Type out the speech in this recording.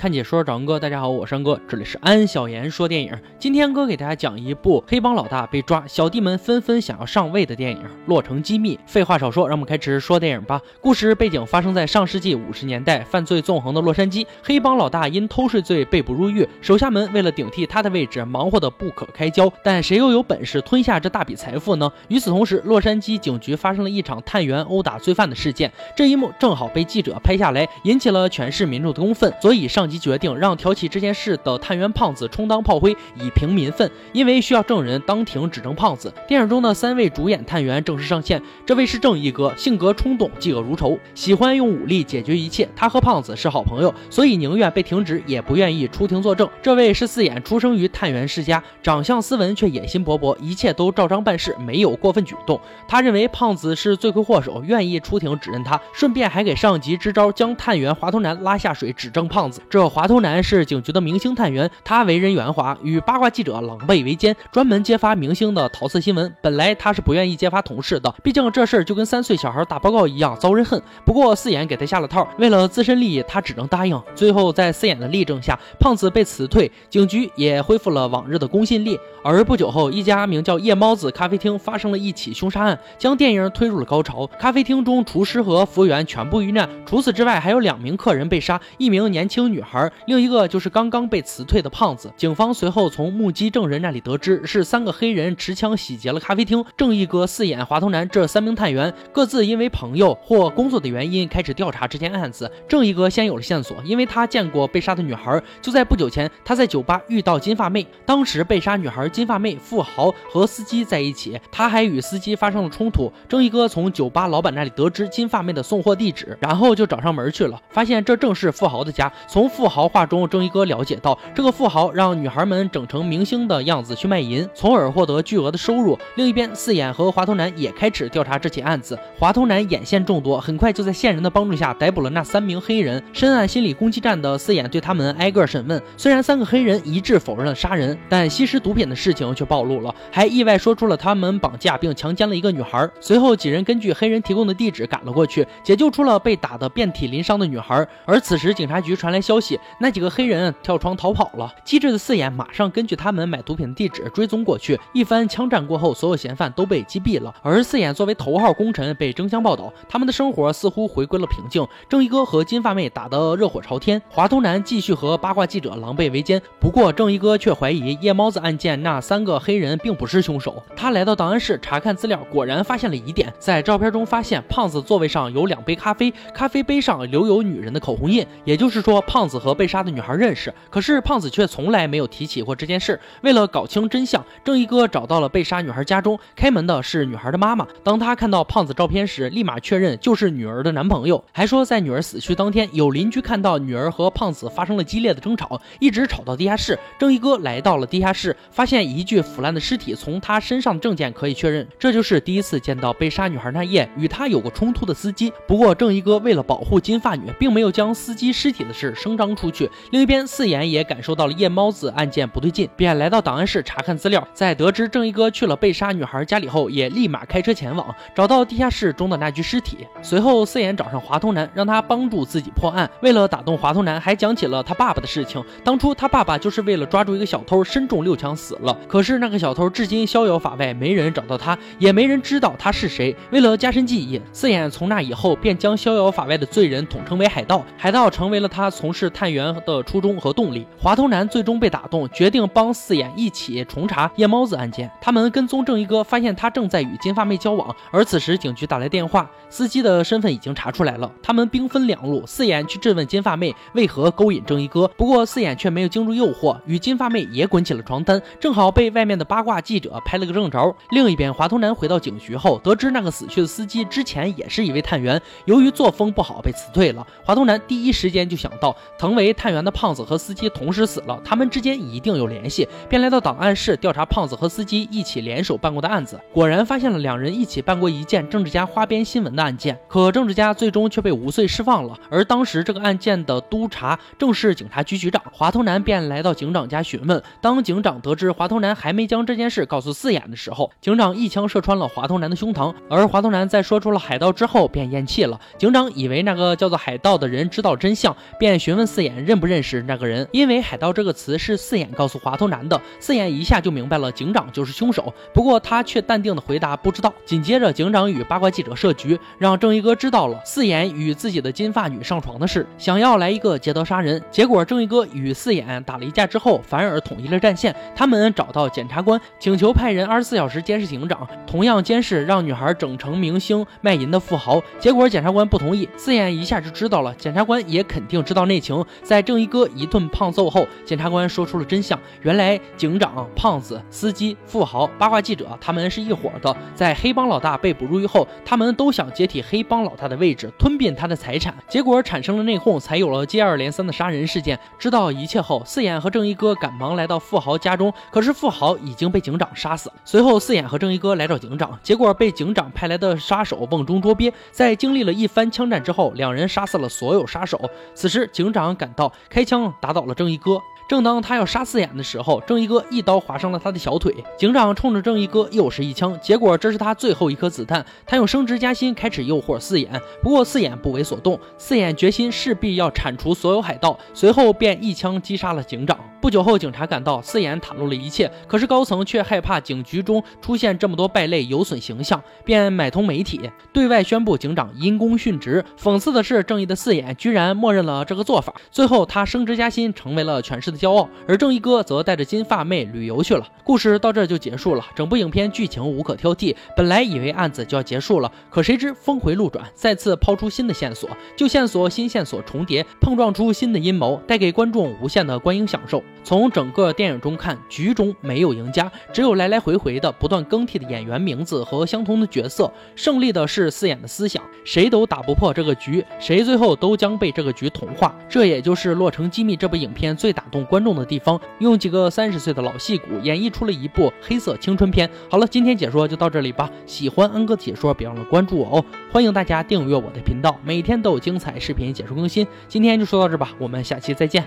看解说找恩哥，大家好，我是恩哥，这里是安小言说电影。今天哥给大家讲一部黑帮老大被抓，小弟们纷纷想要上位的电影《洛城机密》。废话少说，让我们开始说电影吧。故事背景发生在上世纪五十年代，犯罪纵横的洛杉矶，黑帮老大因偷税罪被捕入狱，手下们为了顶替他的位置，忙活得不可开交。但谁又有本事吞下这大笔财富呢？与此同时，洛杉矶警局发生了一场探员殴打罪犯的事件，这一幕正好被记者拍下来，引起了全市民众的公愤，所以上级决定让挑起这件事的探员胖子充当炮灰，以平民愤。因为需要证人当庭指证胖子，电影中的三位主演探员正式上线。这位是正义哥，性格冲动，嫉恶如仇，喜欢用武力解决一切。他和胖子是好朋友，所以宁愿被停职，也不愿意出庭作证。这位是四眼，出生于探员世家，长相斯文却野心勃勃，一切都照章办事，没有过分举动。他认为胖子是罪魁祸首，愿意出庭指认他，顺便还给上级支招，将探员滑头男拉下水指证胖子。这滑头男是警局的明星探员，他为人圆滑，与八卦记者狼狈为奸，专门揭发明星的桃色新闻。本来他是不愿意揭发同事的，毕竟这事儿就跟三岁小孩打报告一样遭人恨。不过四眼给他下了套，为了自身利益，他只能答应。最后在四眼的力证下，胖子被辞退，警局也恢复了往日的公信力。而不久后，一家名叫夜猫子咖啡厅发生了一起凶杀案，将电影推入了高潮。咖啡厅中，厨师和服务员全部遇难。除此之外，还有两名客人被杀，一名年轻女孩，孩另一个就是刚刚被辞退的胖子。警方随后从目击证人那里得知，是三个黑人持枪洗劫了咖啡厅。正义哥、四眼、滑头男这三名探员各自因为朋友或工作的原因开始调查这件案子。正义哥先有了线索，因为他见过被杀的女孩。就在不久前，他在酒吧遇到金发妹，当时被杀女孩。金发妹、富豪和司机在一起，他还与司机发生了冲突。正义哥从酒吧老板那里得知金发妹的送货地址，然后就找上门去了，发现这正是富豪的家。从富富豪话中，正义哥了解到，这个富豪让女孩们整成明星的样子去卖淫，从而获得巨额的收入。另一边，四眼和滑头男也开始调查这起案子。滑头男眼线众多，很快就在线人的帮助下逮捕了那三名黑人。深谙心理攻击战的四眼对他们挨个审问，虽然三个黑人一致否认了杀人，但吸食毒品的。事情却暴露了，还意外说出了他们绑架并强奸了一个女孩。随后几人根据黑人提供的地址赶了过去，解救出了被打得遍体鳞伤的女孩。而此时警察局传来消息，那几个黑人跳窗逃跑了。机智的四眼马上根据他们买毒品的地址追踪过去，一番枪战过后，所有嫌犯都被击毙了。而四眼作为头号功臣被争相报道，他们的生活似乎回归了平静。正义哥和金发妹打得热火朝天，华东男继续和八卦记者狼狈为奸。不过正义哥却怀疑夜猫子案件那。三个黑人并不是凶手。他来到档案室查看资料，果然发现了疑点。在照片中发现，胖子座位上有两杯咖啡，咖啡杯上留有女人的口红印，也就是说，胖子子和被杀的女孩认识。可是胖子却从来没有提起过这件事。为了搞清真相，正义哥找到了被杀女孩家中，开门的是女孩的妈妈。当他看到胖子照片时，立马确认就是女儿的男朋友，还说在女儿死去当天，有邻居看到女儿和胖子发生了激烈的争吵，一直吵到地下室。正义哥来到了地下室，发现。一具腐烂的尸体，从他身上的证件可以确认，这就是第一次见到被杀女孩那夜与他有过冲突的司机。不过正义哥为了保护金发女，并没有将司机尸体的事声张出去。另一边，四眼也感受到了夜猫子案件不对劲，便来到档案室查看资料。在得知正义哥去了被杀女孩家里后，也立马开车前往，找到地下室中的那具尸体。随后，四眼找上华通男，让他帮助自己破案。为了打动华通男，还讲起了他爸爸的事情。当初他爸爸就是为了抓住一个小偷，身中六枪死了。可是那个小偷至今逍遥法外，没人找到他，也没人知道他是谁。为了加深记忆，四眼从那以后便将逍遥法外的罪人统称为海盗，海盗成为了他从事探员的初衷和动力。滑头男最终被打动，决定帮四眼一起重查夜猫子案件。他们跟踪正义哥，发现他正在与金发妹交往。而此时警局打来电话，司机的身份已经查出来了。他们兵分两路，四眼去质问金发妹为何勾引正义哥，不过四眼却没有经住诱惑，与金发妹也滚起了床单，正好。被外面的八卦记者拍了个正着。另一边，华头男回到警局后，得知那个死去的司机之前也是一位探员，由于作风不好被辞退了。华头男第一时间就想到，曾为探员的胖子和司机同时死了，他们之间一定有联系，便来到档案室调查胖子和司机一起联手办过的案子。果然发现了两人一起办过一件政治家花边新闻的案件，可政治家最终却被无罪释放了。而当时这个案件的督察正是警察局局长。华头男便来到警长家询问，当警长得知华。头男还没将这件事告诉四眼的时候，警长一枪射穿了华头男的胸膛。而华头男在说出了海盗之后便咽气了。警长以为那个叫做海盗的人知道真相，便询问四眼认不认识那个人，因为海盗这个词是四眼告诉滑头男的。四眼一下就明白了警长就是凶手，不过他却淡定的回答不知道。紧接着，警长与八卦记者设局，让正义哥知道了四眼与自己的金发女上床的事，想要来一个劫刀杀人。结果正义哥与四眼打了一架之后，反而统一了战线。他们找到检察官，请求派人二十四小时监视警长，同样监视让女孩整成明星卖淫的富豪。结果检察官不同意，四眼一下就知道了。检察官也肯定知道内情，在正义哥一顿胖揍后，检察官说出了真相：原来警长、胖子、司机、富豪、八卦记者，他们是一伙的。在黑帮老大被捕入狱后，他们都想接替黑帮老大的位置，吞并他的财产。结果产生了内讧，才有了接二连三的杀人事件。知道一切后，四眼和正义哥赶忙来到富豪家中，可是富豪已经被警长杀死。随后，四眼和正义哥来找警长，结果被警长派来的杀手瓮中捉鳖。在经历了一番枪战之后，两人杀死了所有杀手。此时，警长赶到，开枪打倒了正义哥。正当他要杀四眼的时候，正义哥一刀划伤了他的小腿。警长冲着正义哥又是一枪，结果这是他最后一颗子弹。他用升职加薪开始诱惑四眼，不过四眼不为所动。四眼决心势必要铲除所有海盗，随后便一枪击杀了警长。不久后，警察赶到，四眼袒露了一切，可是高层却害怕警局中出现这么多败类，有损形象，便买通媒体，对外宣布警长因公殉职。讽刺的是，正义的四眼居然默认了这个做法，最后他升职加薪，成为了全市的骄傲，而正义哥则带着金发妹旅游去了。故事到这就结束了，整部影片剧情无可挑剔。本来以为案子就要结束了，可谁知峰回路转，再次抛出新的线索，旧线索新线索重叠，碰撞出新的阴谋，带给观众无限的观影享受。从整个电影中看，局中没有赢家，只有来来回回的不断更替的演员名字和相同的角色。胜利的是四眼的思想，谁都打不破这个局，谁最后都将被这个局同化。这也就是《洛城机密》这部影片最打动观众的地方，用几个三十岁的老戏骨演绎出了一部黑色青春片。好了，今天解说就到这里吧。喜欢恩哥解说，别忘了关注我哦。欢迎大家订阅我的频道，每天都有精彩视频解说更新。今天就说到这吧，我们下期再见。